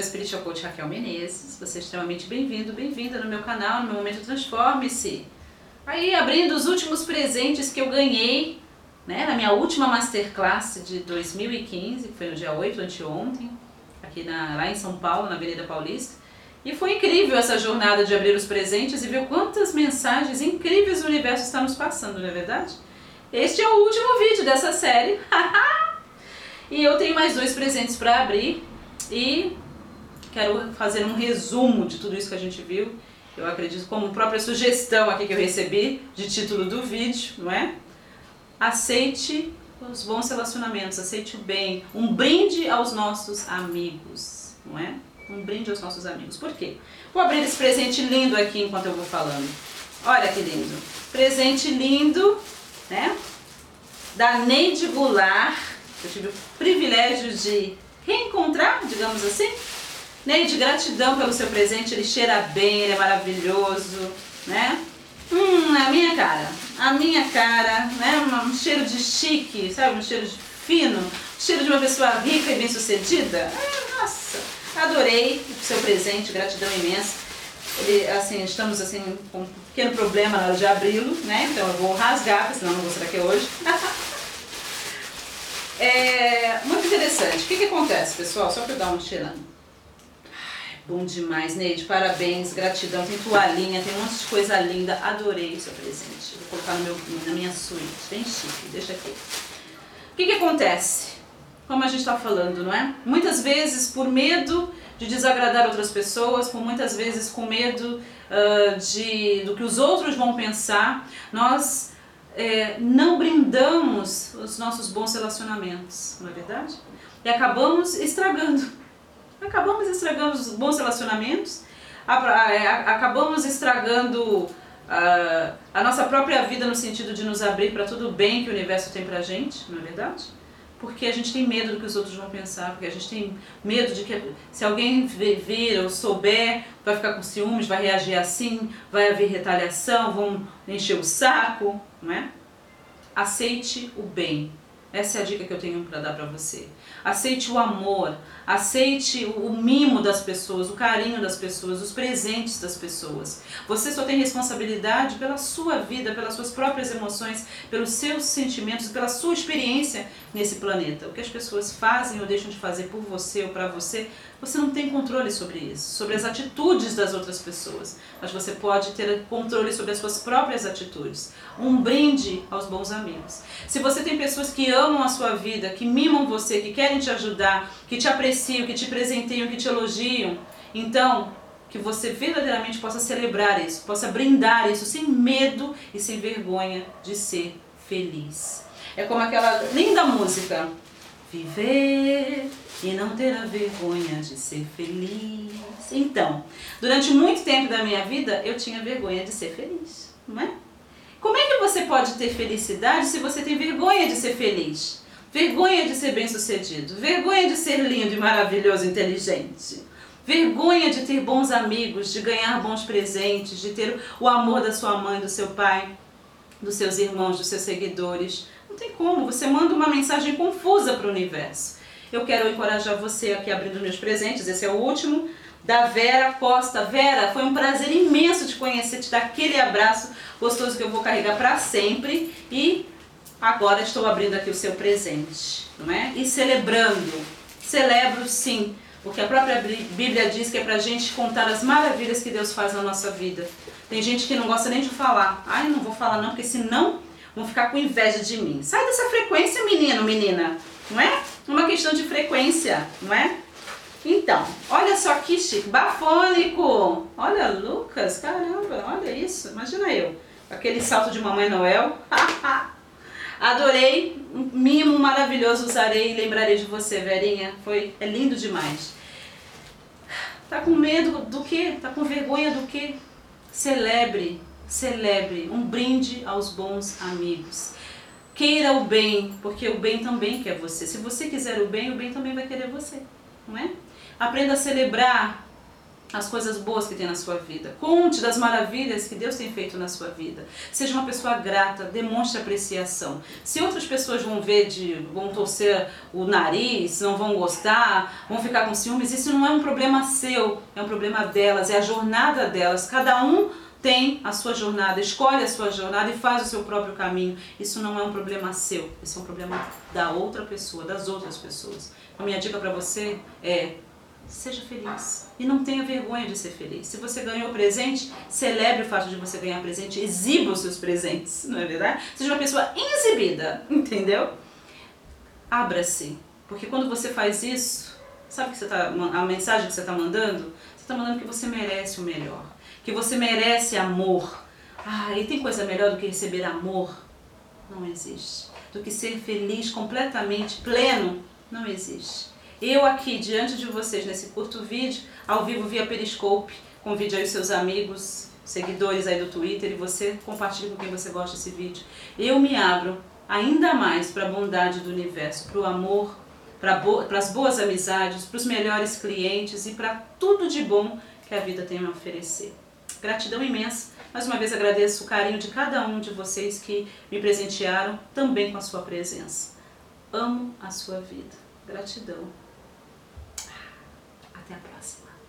a Spiritual Coach Raquel Menezes. Você é extremamente bem-vindo, bem-vinda no meu canal, no meu momento Transforme-se. Aí, abrindo os últimos presentes que eu ganhei, né, na minha última Masterclass de 2015, que foi no dia 8, anteontem, aqui na, lá em São Paulo, na Avenida Paulista. E foi incrível essa jornada de abrir os presentes e ver quantas mensagens incríveis o universo está nos passando, não é verdade? Este é o último vídeo dessa série. e eu tenho mais dois presentes para abrir e quero fazer um resumo de tudo isso que a gente viu. Eu acredito como própria sugestão aqui que eu recebi de título do vídeo, não é? Aceite os bons relacionamentos, aceite o bem, um brinde aos nossos amigos, não é? Um brinde aos nossos amigos. Por quê? Vou abrir esse presente lindo aqui enquanto eu vou falando. Olha que lindo. Presente lindo, né? Da Neide Goulart. Eu tive o privilégio de reencontrar, digamos assim. Neide, gratidão pelo seu presente. Ele cheira bem, ele é maravilhoso, né? Hum, a minha cara. A minha cara, né? Um cheiro de chique, sabe? Um cheiro de fino. Cheiro de uma pessoa rica e bem sucedida. Ah, nossa! Adorei o seu presente, gratidão imensa. Ele, assim, estamos assim com um pequeno problema na hora de abri-lo, né? Então eu vou rasgar, senão não vou mostrar aqui hoje. é muito interessante. O que, que acontece, pessoal? Só para eu dar um cheirando. Bom demais, Neide. Parabéns, gratidão. Tem toalhinha, tem um monte de coisa linda. Adorei o seu presente. Vou colocar no meu, na minha suíte. Bem chique. Deixa aqui. O que, que acontece? como a gente está falando, não é? Muitas vezes por medo de desagradar outras pessoas, por muitas vezes com medo uh, de, do que os outros vão pensar, nós é, não brindamos os nossos bons relacionamentos, não é verdade? E acabamos estragando. Acabamos estragando os bons relacionamentos, é, acabamos estragando uh, a nossa própria vida no sentido de nos abrir para tudo bem que o universo tem pra gente, não é verdade? porque a gente tem medo do que os outros vão pensar, porque a gente tem medo de que se alguém vir ou souber, vai ficar com ciúmes, vai reagir assim, vai haver retaliação, vão encher o saco, não é? Aceite o bem. Essa é a dica que eu tenho para dar para você. Aceite o amor, aceite o mimo das pessoas, o carinho das pessoas, os presentes das pessoas. Você só tem responsabilidade pela sua vida, pelas suas próprias emoções, pelos seus sentimentos, pela sua experiência nesse planeta. O que as pessoas fazem ou deixam de fazer por você ou para você, você não tem controle sobre isso, sobre as atitudes das outras pessoas, mas você pode ter controle sobre as suas próprias atitudes. Um brinde aos bons amigos. Se você tem pessoas que amam a sua vida, que mimam você, que querem te ajudar, que te apreciam, que te presenteiam, que te elogiam, então que você verdadeiramente possa celebrar isso, possa brindar isso sem medo e sem vergonha de ser feliz. É como aquela linda música. Viver e não ter a vergonha de ser feliz. Então, durante muito tempo da minha vida, eu tinha vergonha de ser feliz, não é? Como é que você pode ter felicidade se você tem vergonha de ser feliz? Vergonha de ser bem-sucedido, vergonha de ser lindo e maravilhoso, inteligente. Vergonha de ter bons amigos, de ganhar bons presentes, de ter o amor da sua mãe, do seu pai, dos seus irmãos, dos seus seguidores. Não tem como, você manda uma mensagem confusa para o universo. Eu quero encorajar você aqui abrindo meus presentes, esse é o último, da Vera Costa. Vera, foi um prazer imenso te conhecer, te dar aquele abraço gostoso que eu vou carregar para sempre. E agora estou abrindo aqui o seu presente, não é? E celebrando, celebro sim, porque a própria Bíblia diz que é para a gente contar as maravilhas que Deus faz na nossa vida. Tem gente que não gosta nem de falar. Ai, não vou falar não, porque senão vão ficar com inveja de mim. Sai dessa frequência, menino, menina. Não é? Uma questão de frequência, não é? Então, olha só que chique, bafônico. Olha, Lucas, caramba, olha isso. Imagina eu, aquele salto de Mamãe Noel. Adorei, um mimo maravilhoso, usarei e lembrarei de você, Verinha. Foi, é lindo demais. Tá com medo do que? Tá com vergonha do que? Celebre, celebre um brinde aos bons amigos. Queira o bem, porque o bem também quer você. Se você quiser o bem, o bem também vai querer você, não é? Aprenda a celebrar as coisas boas que tem na sua vida. Conte das maravilhas que Deus tem feito na sua vida. Seja uma pessoa grata, demonstre apreciação. Se outras pessoas vão ver, de, vão torcer o nariz, não vão gostar, vão ficar com ciúmes, isso não é um problema seu, é um problema delas, é a jornada delas. Cada um tem a sua jornada, escolhe a sua jornada e faz o seu próprio caminho. Isso não é um problema seu, isso é um problema da outra pessoa, das outras pessoas. A minha dica para você é seja feliz. E não tenha vergonha de ser feliz. Se você ganhou presente, celebre o fato de você ganhar presente, exiba os seus presentes, não é verdade? Seja uma pessoa exibida, entendeu? Abra-se. Porque quando você faz isso, sabe que você tá, a mensagem que você está mandando? Você está mandando que você merece o melhor. Que você merece amor. Ah, e tem coisa melhor do que receber amor? Não existe. Do que ser feliz completamente, pleno? Não existe. Eu aqui diante de vocês nesse curto vídeo, ao vivo via Periscope, convide aí os seus amigos, seguidores aí do Twitter e você compartilhe com quem você gosta desse vídeo. Eu me abro ainda mais para a bondade do universo, para o amor, para bo as boas amizades, para os melhores clientes e para tudo de bom que a vida tem a oferecer. Gratidão imensa. Mais uma vez agradeço o carinho de cada um de vocês que me presentearam também com a sua presença. Amo a sua vida. Gratidão. Até a próxima.